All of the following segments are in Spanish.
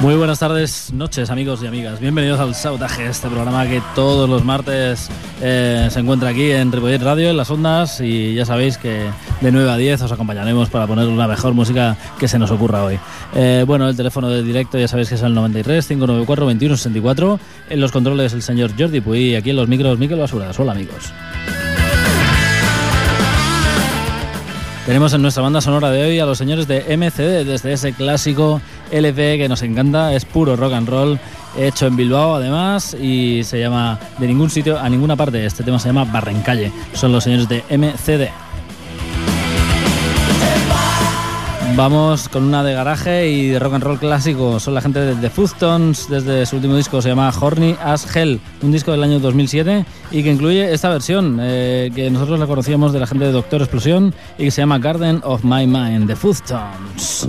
Muy buenas tardes, noches, amigos y amigas. Bienvenidos al Sabotaje, este programa que todos los martes eh, se encuentra aquí en Ripollet Radio, en las ondas, y ya sabéis que de 9 a 10 os acompañaremos para poner una mejor música que se nos ocurra hoy. Eh, bueno, el teléfono de directo ya sabéis que es el 93 594 2164. En los controles el señor Jordi Puy, aquí en los micros Miquel Basuras. Hola, amigos. Tenemos en nuestra banda sonora de hoy a los señores de MCD, desde ese clásico LP que nos encanta, es puro rock and roll, hecho en Bilbao además, y se llama De ningún sitio a ninguna parte, este tema se llama Barrencalle, son los señores de MCD. Vamos con una de garaje y de rock and roll clásico. Son la gente de The Foodstones, desde su último disco se llama Horny as Hell, un disco del año 2007 y que incluye esta versión eh, que nosotros la conocíamos de la gente de Doctor Explosión y que se llama Garden of My Mind, The Foodstones.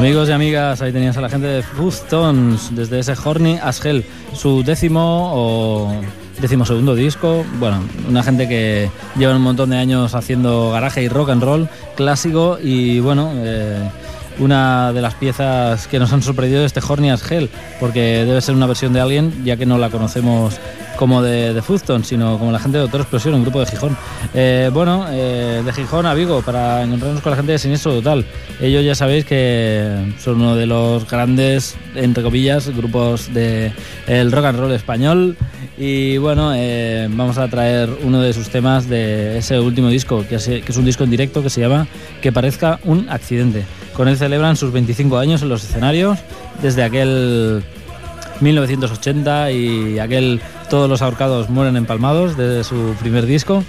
Amigos y amigas, ahí tenías a la gente de Tones desde ese Horny as Hell, su décimo o décimo segundo disco. Bueno, una gente que lleva un montón de años haciendo garaje y rock and roll clásico y bueno, eh, una de las piezas que nos han sorprendido de este Horny as Hell, porque debe ser una versión de alguien, ya que no la conocemos como de, de sino como la gente de Doctor Explosión, un grupo de Gijón. Eh, bueno, eh, de Gijón a Vigo, para encontrarnos con la gente de Siniestro Total. Ellos ya sabéis que son uno de los grandes, entre comillas, grupos del el rock and roll español. Y bueno, eh, vamos a traer uno de sus temas de ese último disco, que es, un disco en directo que se llama Que parezca un accidente. Con él celebran sus 25 años en los escenarios, desde aquel 1980 y aquel Todos los ahorcados mueren empalmados desde su primer disco.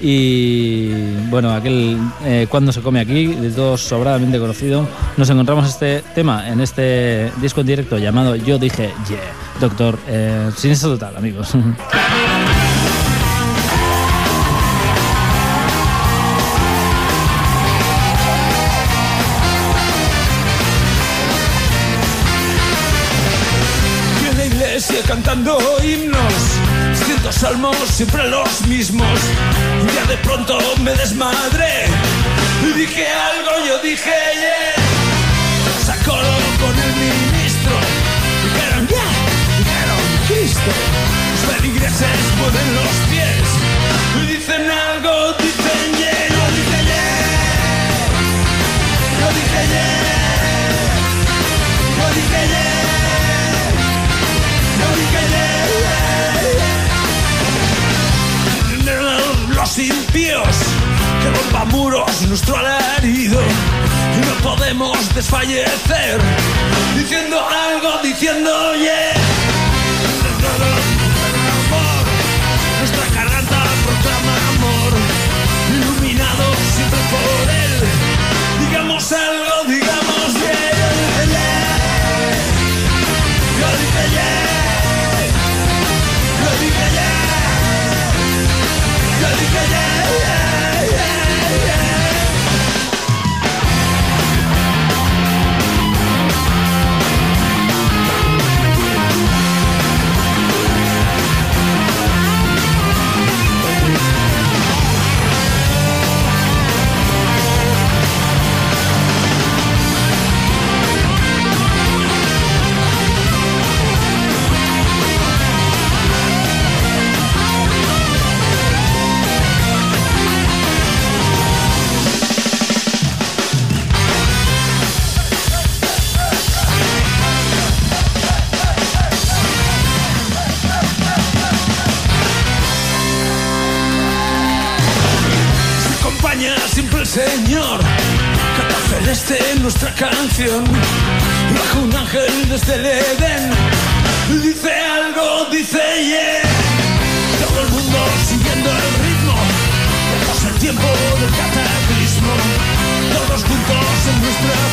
Y bueno, aquel eh, Cuando se come aquí, de todos sobradamente conocido, nos encontramos este tema en este disco en directo llamado Yo dije Yeah, Doctor, eh, sin eso total, amigos. cantando himnos, ciento salmos, siempre los mismos. Un día de pronto me desmadré y dije algo, yo dije yeah. Sacó con el ministro, dijeron ya, dijeron Cristo. Los feligreses mueven los nuestro alarido y no podemos desfallecer diciendo algo, diciendo yeah. Canción. Bajo un ángel desde el Edén, dice algo, dice yeah. Todo el mundo siguiendo el ritmo, lejos el tiempo del cataclismo. Todos juntos en nuestra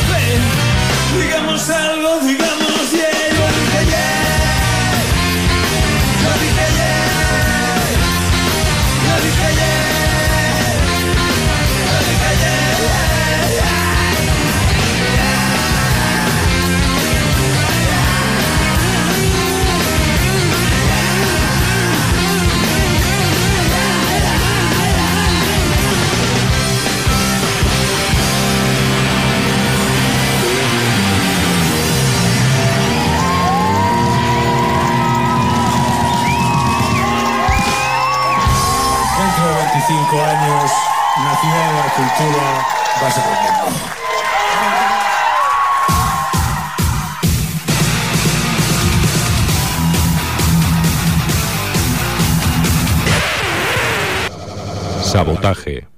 Sabotaje.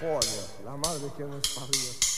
Joder, la madre que nos parió.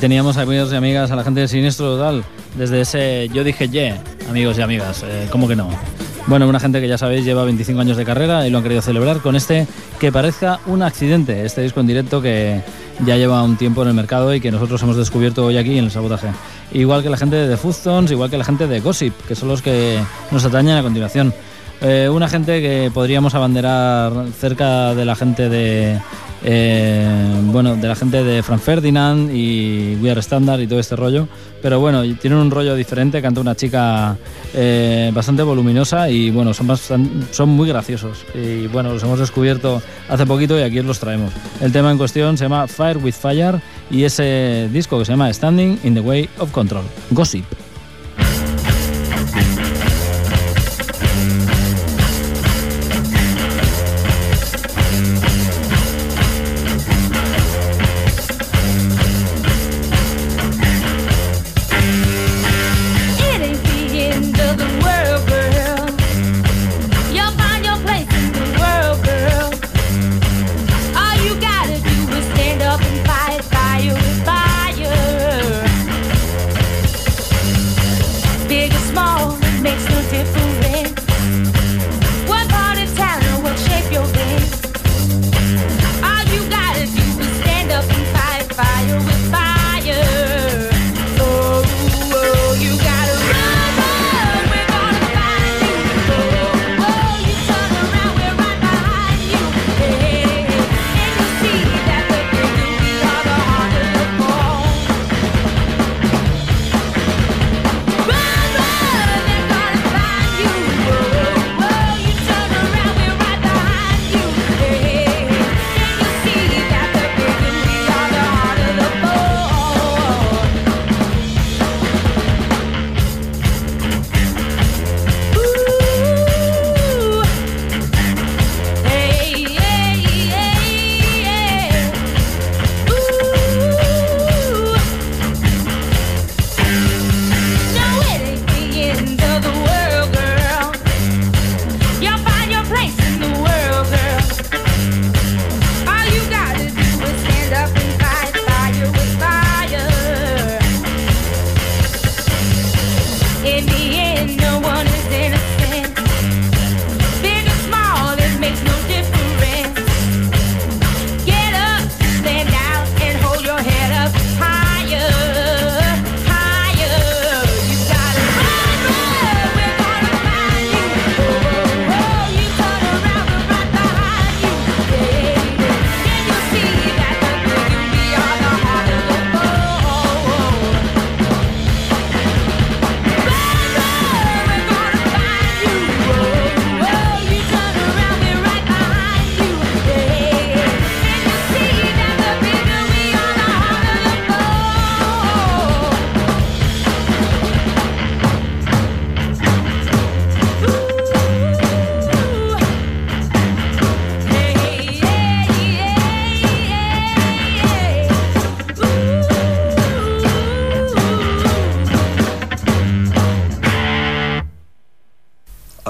Teníamos, amigos y amigas, a la gente de Sinistro Total, desde ese Yo dije yeah, amigos y amigas, eh, ¿cómo que no? Bueno, una gente que ya sabéis lleva 25 años de carrera y lo han querido celebrar con este que parezca un accidente, este disco en directo que ya lleva un tiempo en el mercado y que nosotros hemos descubierto hoy aquí en el sabotaje. Igual que la gente de The igual que la gente de Gossip, que son los que nos atañen a continuación. Eh, una gente que podríamos abanderar cerca de la gente de eh, bueno, de la gente de Frank Ferdinand y We Are Standard y todo este rollo. Pero bueno, tienen un rollo diferente, canta una chica eh, bastante voluminosa y bueno, son, son muy graciosos. Y bueno, los hemos descubierto hace poquito y aquí os los traemos. El tema en cuestión se llama Fire with Fire y ese disco que se llama Standing in the Way of Control. Gossip.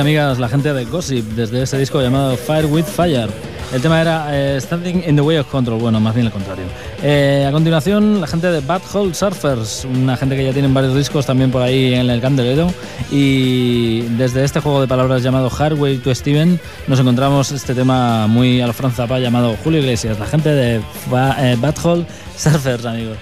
Amigas, la gente de Gossip, desde ese disco llamado Fire with Fire. El tema era eh, Standing in the Way of Control, bueno, más bien el contrario. Eh, a continuación, la gente de Bad Hole Surfers, una gente que ya tienen varios discos también por ahí en el Candeledo. Y desde este juego de palabras llamado Hardway to Steven, nos encontramos este tema muy a la Franz Zappa llamado Julio Iglesias, la gente de Ba- eh, Bad Hole Surfers, amigos.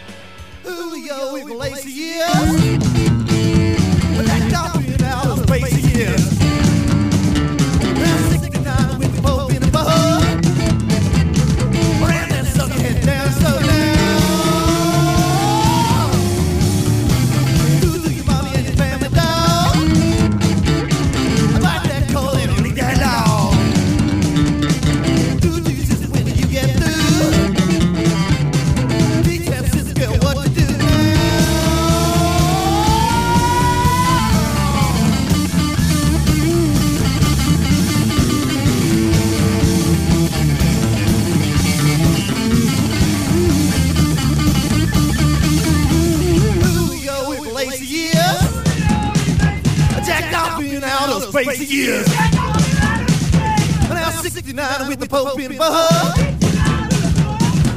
for her.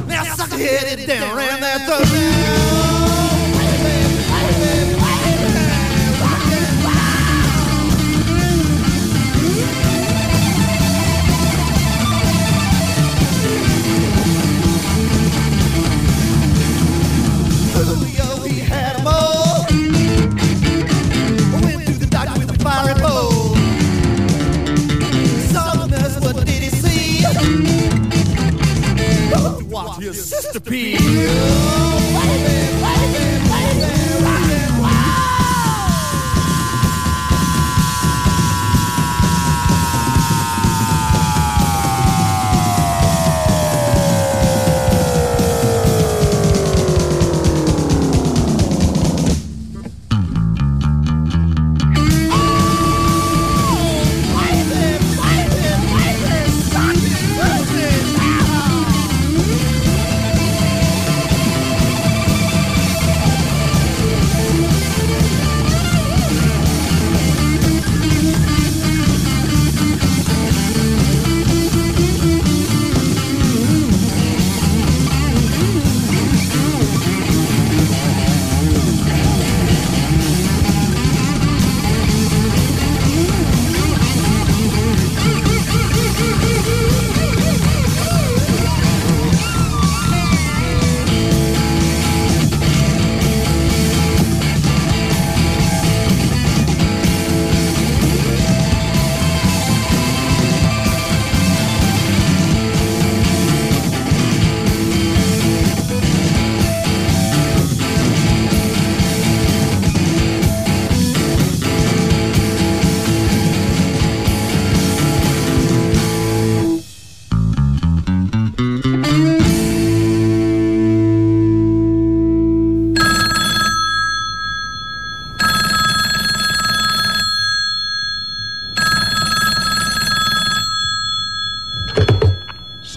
Now suck it down, ram that throat. masterpiece.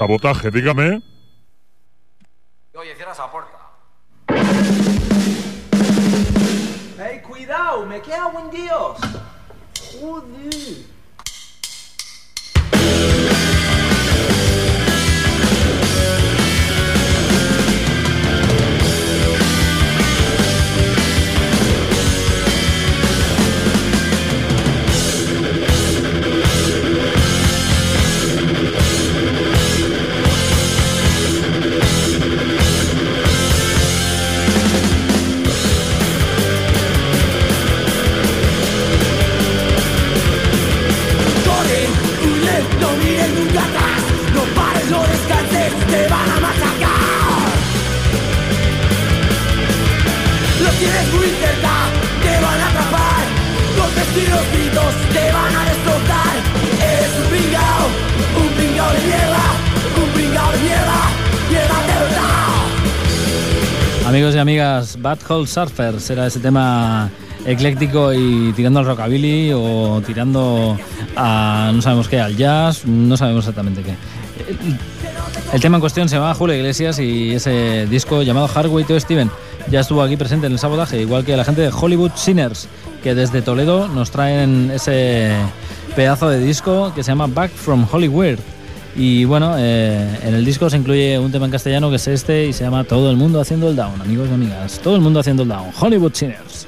Sabotaje, dígame. Bad Hole Surfers era ese tema ecléctico y tirando al rockabilly o tirando a no sabemos qué, al jazz, no sabemos exactamente qué. El tema en cuestión se llama Julio Iglesias y ese disco llamado Hardway to Steven ya estuvo aquí presente en el sabotaje, igual que la gente de Hollywood Sinners, que desde Toledo nos traen ese pedazo de disco que se llama Back from Hollywood. Y bueno, eh, en el disco se incluye un tema en castellano que es este y se llama Todo el mundo haciendo el down, amigos y amigas. Todo el mundo haciendo el down. Hollywood Sinners.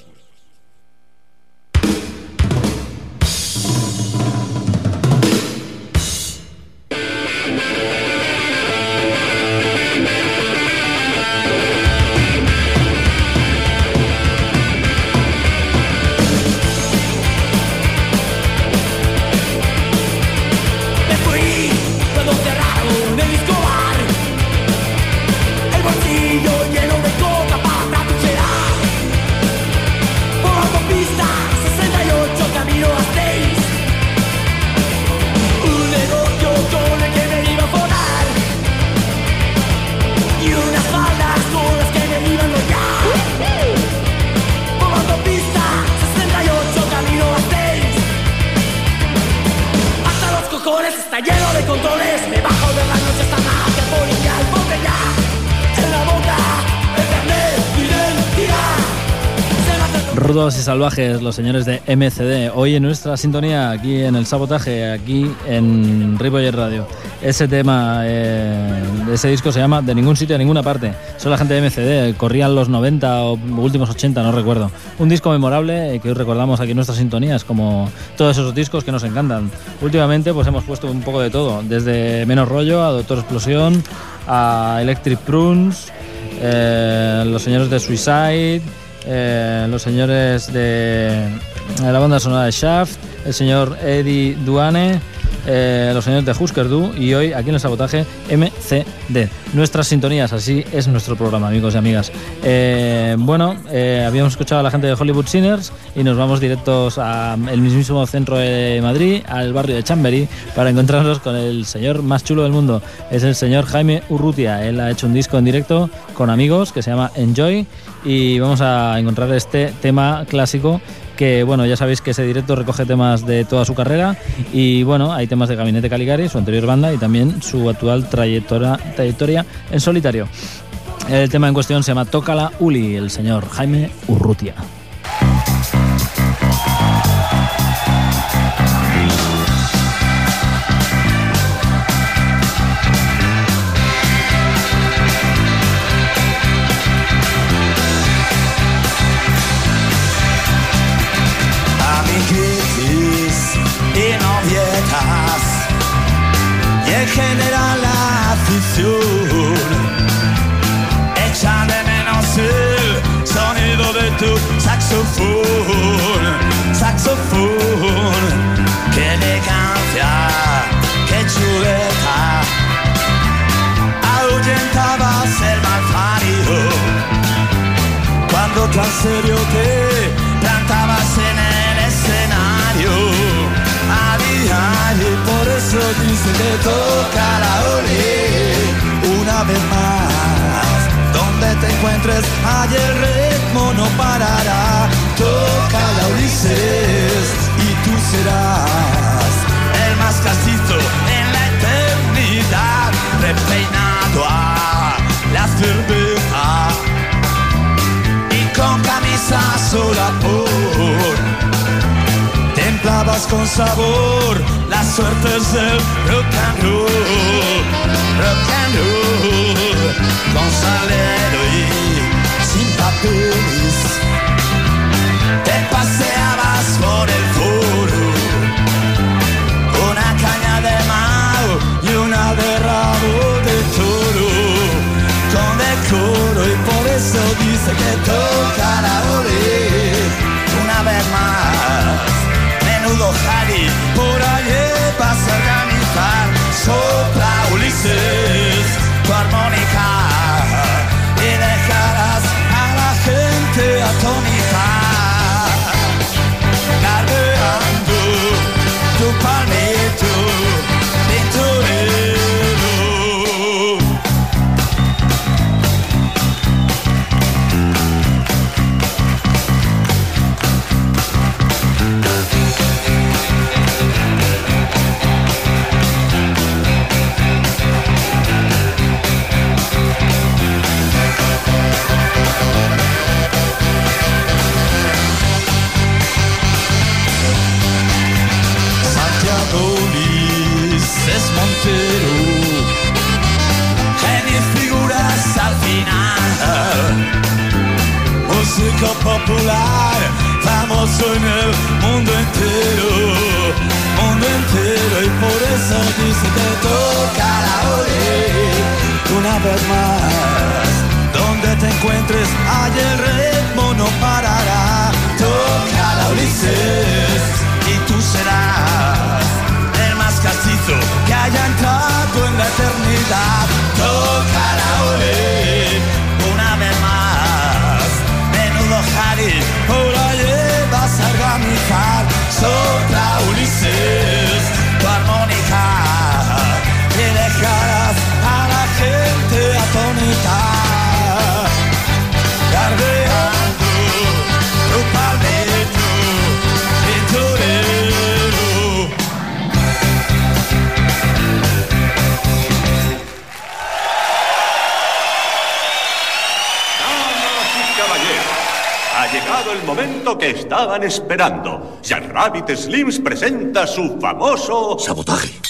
Rudos y salvajes, los señores de MCD. Hoy en nuestra sintonía, aquí en el sabotaje, aquí en Ripollet Radio. Ese tema, eh, ese disco se llama De ningún sitio a ninguna parte. Son la gente de MCD, corrían los 90 o últimos 80, no recuerdo. Un disco memorable eh, que hoy recordamos aquí en nuestras sintonías, como todos esos discos que nos encantan. Últimamente, pues hemos puesto un poco de todo, desde Menos Rollo a Doctor Explosión, a Electric Prunes, eh, los señores de Suicide, eh, los señores de, la banda sonora de Shaft, el señor Eddie Duane, eh, los señores de Husker Du y hoy aquí en el sabotaje MCD. Nuestras sintonías, así es nuestro programa, amigos y amigas. Eh, bueno, eh, habíamos escuchado a la gente de Hollywood Sinners y nos vamos directos al mismísimo centro de Madrid, al barrio de Chambery, para encontrarnos con el señor más chulo del mundo. Es el señor Jaime Urrutia. Él ha hecho un disco en directo con amigos que se llama Enjoy y vamos a encontrar este tema clásico que bueno, ya sabéis que ese directo recoge temas de toda su carrera y bueno, hay temas de Gabinete Caligari, su anterior banda y también su actual trayectoria, trayectoria en solitario. El tema en cuestión se llama Tócala Uli, el señor Jaime Urrutia. Tan serio te plantabas en el escenario. A diario, y por eso dice que toca la ole una vez más. Donde te encuentres, allí el ritmo no parará. Toca la Ulises y tú serás camisa sola por. Templabas con sabor las suertes del rock and roll, rock and roll, con salero encuentres Allí el que estaban esperando. Jack Rabbit Slims presenta su famoso sabotaje.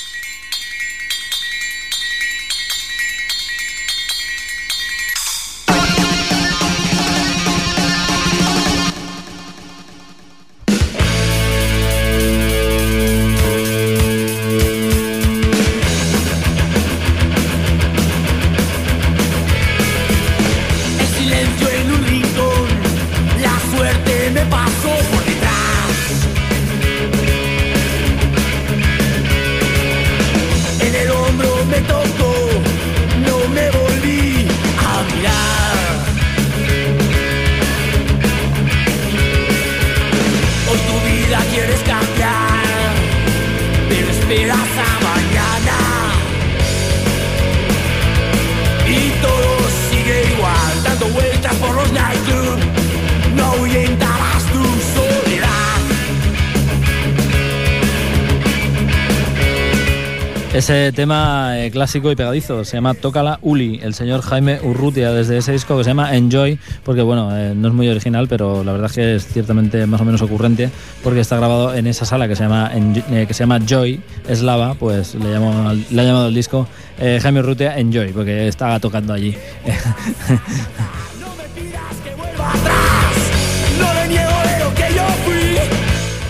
Ese tema eh, clásico y pegadizo se llama Tócala Uli, el señor Jaime Urrutia, desde ese disco que se llama Enjoy, porque bueno, eh, no es muy original, pero la verdad es que es ciertamente más o menos ocurrente, porque está grabado en esa sala que se llama, En- eh, que se llama Joy, eslava, pues le, llamo al- le ha llamado el disco eh, Jaime Urrutia Enjoy, porque estaba tocando allí.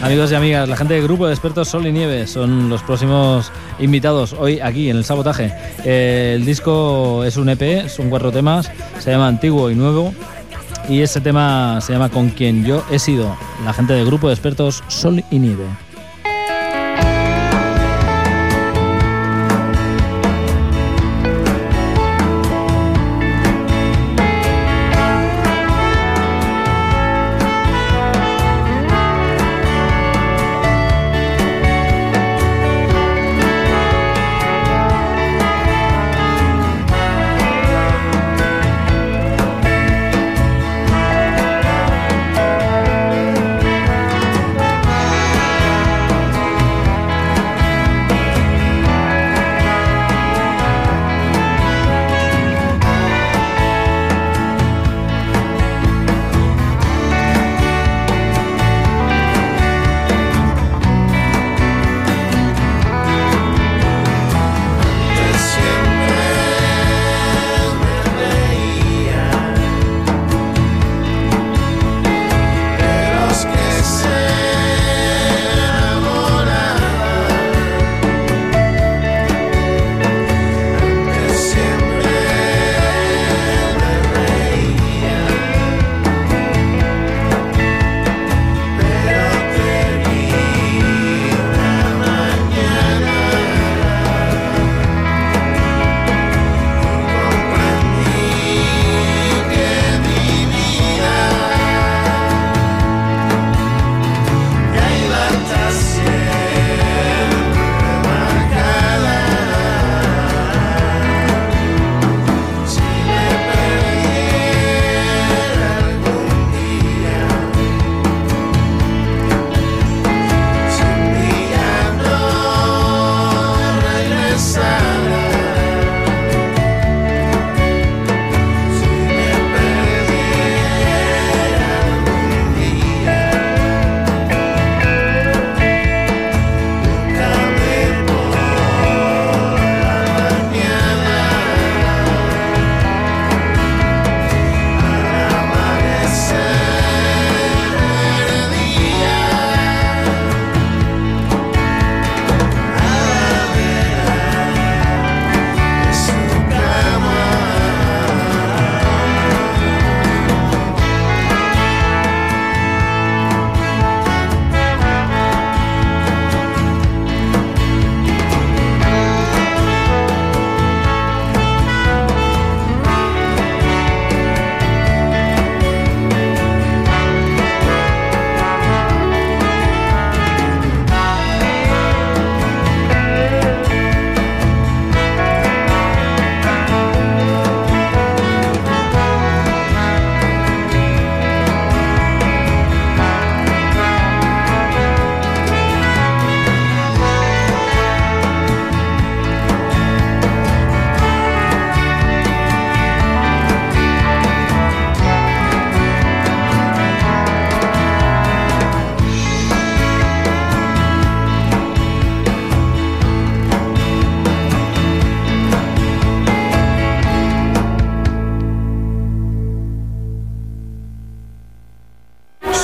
Amigos y amigas, la gente del grupo de expertos Sol y Nieve son los próximos invitados hoy aquí en el Sabotaje. Eh, el disco es un EP, son cuatro temas, se llama Antiguo y Nuevo. Y ese tema se llama Con quien yo he sido, la gente del grupo de expertos Sol y Nieve.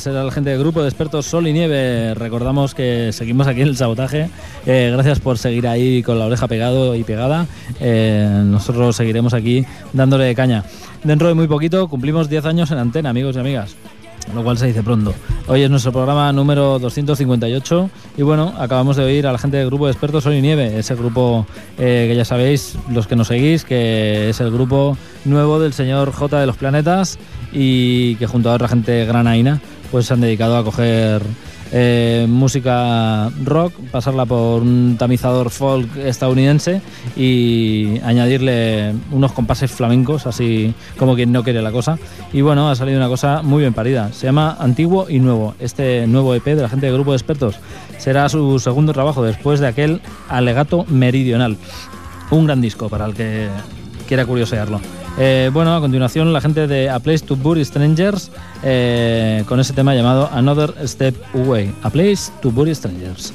Amigas, era la gente del grupo de expertos Sol y Nieve. Recordamos que seguimos aquí en el sabotaje. Eh, gracias por seguir ahí con la oreja pegado y pegada. Eh, nosotros seguiremos aquí dándole caña. Dentro de muy poquito cumplimos 10 años en antena, amigos y amigas. Lo cual se dice pronto. Hoy es nuestro programa número 258 y bueno, acabamos de oír a la gente del grupo de expertos Sol y Nieve, ese grupo eh, que ya sabéis, los que nos seguís, que es el grupo nuevo del señor J de los Planetas y que junto a otra gente granaína pues se han dedicado a coger eh, música rock, pasarla por un tamizador folk estadounidense y añadirle unos compases flamencos, así como quien no quiere la cosa. Y bueno, ha salido una cosa muy bien parida. Se llama Antiguo y Nuevo. Este nuevo EP de la gente del grupo de expertos será su segundo trabajo después de aquel alegato meridional. Un gran disco para el que quiera curiosearlo. Eh, bueno, a continuación la gente de A Place to Bury Strangers eh, con ese tema llamado Another Step Away. A Place to Bury Strangers.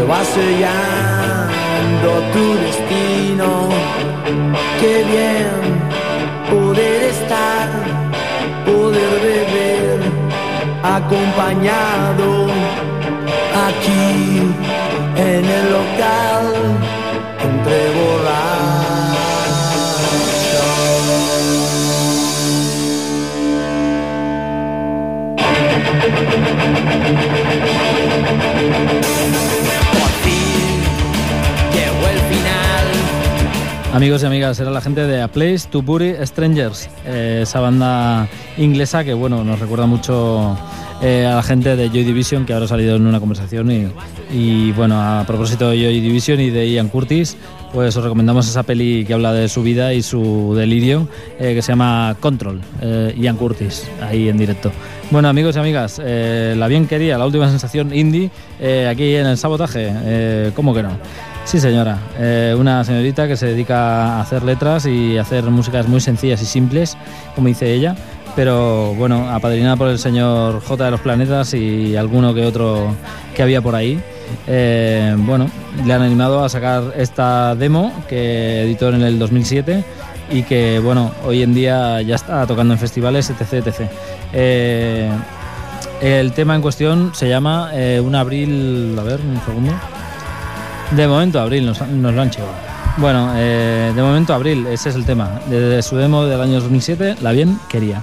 Que va sellando tu destino. Qué bien poder estar, poder beber acompañado aquí en el local entre Llegó Amigos y amigas, era la gente de A Place to Bury Strangers, eh, esa banda inglesa que bueno nos recuerda mucho eh, a la gente de Joy Division que ahora ha salido en una conversación y, bueno a propósito de Joy Division y de Ian Curtis, pues os recomendamos esa peli que habla de su vida y su delirio eh, que se llama Control, Ian Curtis ahí en directo. Bueno amigos y amigas, la bien quería, la última sensación indie aquí en el sabotaje, ¿cómo que no? Sí, señora. Eh, una señorita que se dedica a hacer letras y hacer músicas muy sencillas y simples, como dice ella, pero bueno, apadrinada por el señor J de los Planetas y alguno que otro que había por ahí. Eh, bueno, le han animado a sacar esta demo que editó en el 2007 y que bueno, hoy en día ya está tocando en festivales, etc. etc. Eh, el tema en cuestión se llama Un abril. A ver, un segundo. De momento, abril, nos, nos lo han llevado. Bueno, eh, de momento, abril, ese es el tema. Desde su demo del año 2007, La Bien Quería.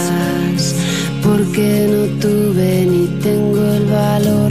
porque no tuve ni tengo el valor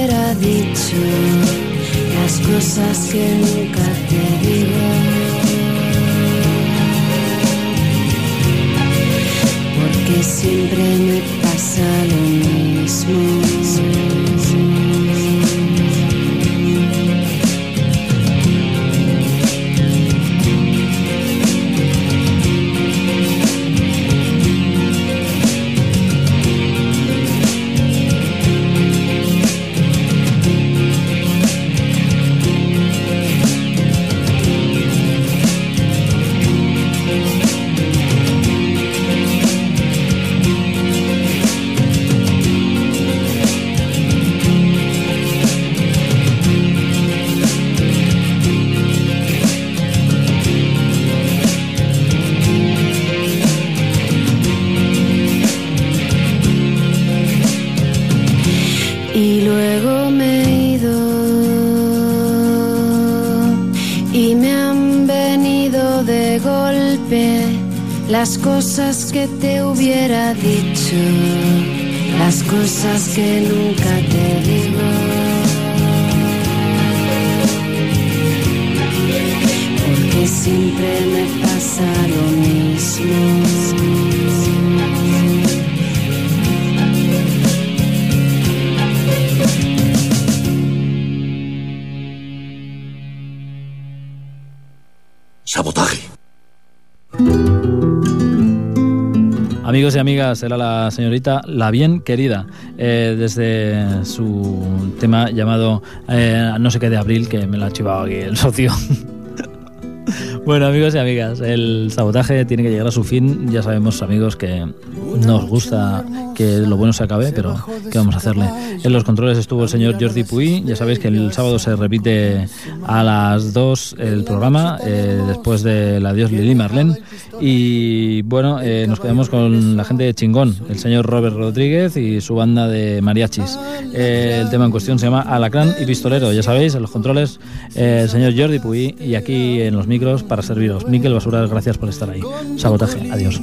hubiera dicho, las cosas que nunca te digo. Porque siempre me pasa lo mismo. Cosas que te hubiera dicho, las cosas que nunca te digo. Porque siempre me pasa lo mismo. Amigos y amigas, era la señorita La Bien Querida, eh, desde su tema llamado eh, No sé qué de abril, que me lo ha chivado aquí el socio. Bueno, amigos y amigas, el sabotaje tiene que llegar a su fin. Ya sabemos, amigos, que nos gusta que lo bueno se acabe, pero ¿qué vamos a hacerle? En los controles estuvo el señor Jordi Puy. Ya sabéis que el sábado se repite a las 2 el programa, eh, después del adiós Lili Marlene. Y bueno, eh, nos quedamos con la gente de Chingón, el señor Robert Rodríguez y su banda de mariachis. Eh, el tema en cuestión se llama Alacrán y Pistolero. Ya sabéis, en los controles eh, el señor Jordi Puy y aquí en los micros para serviros. Miquel Basuras, gracias por estar ahí. Sabotaje, adiós.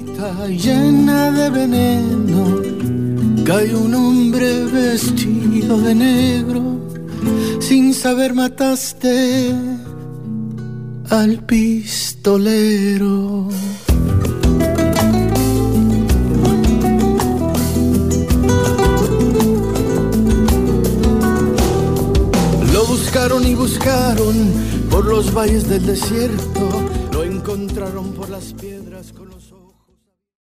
Llena de veneno, cae un hombre vestido de negro, sin saber mataste al pistolero. Lo buscaron y buscaron por los valles del desierto, lo encontraron por las piedras.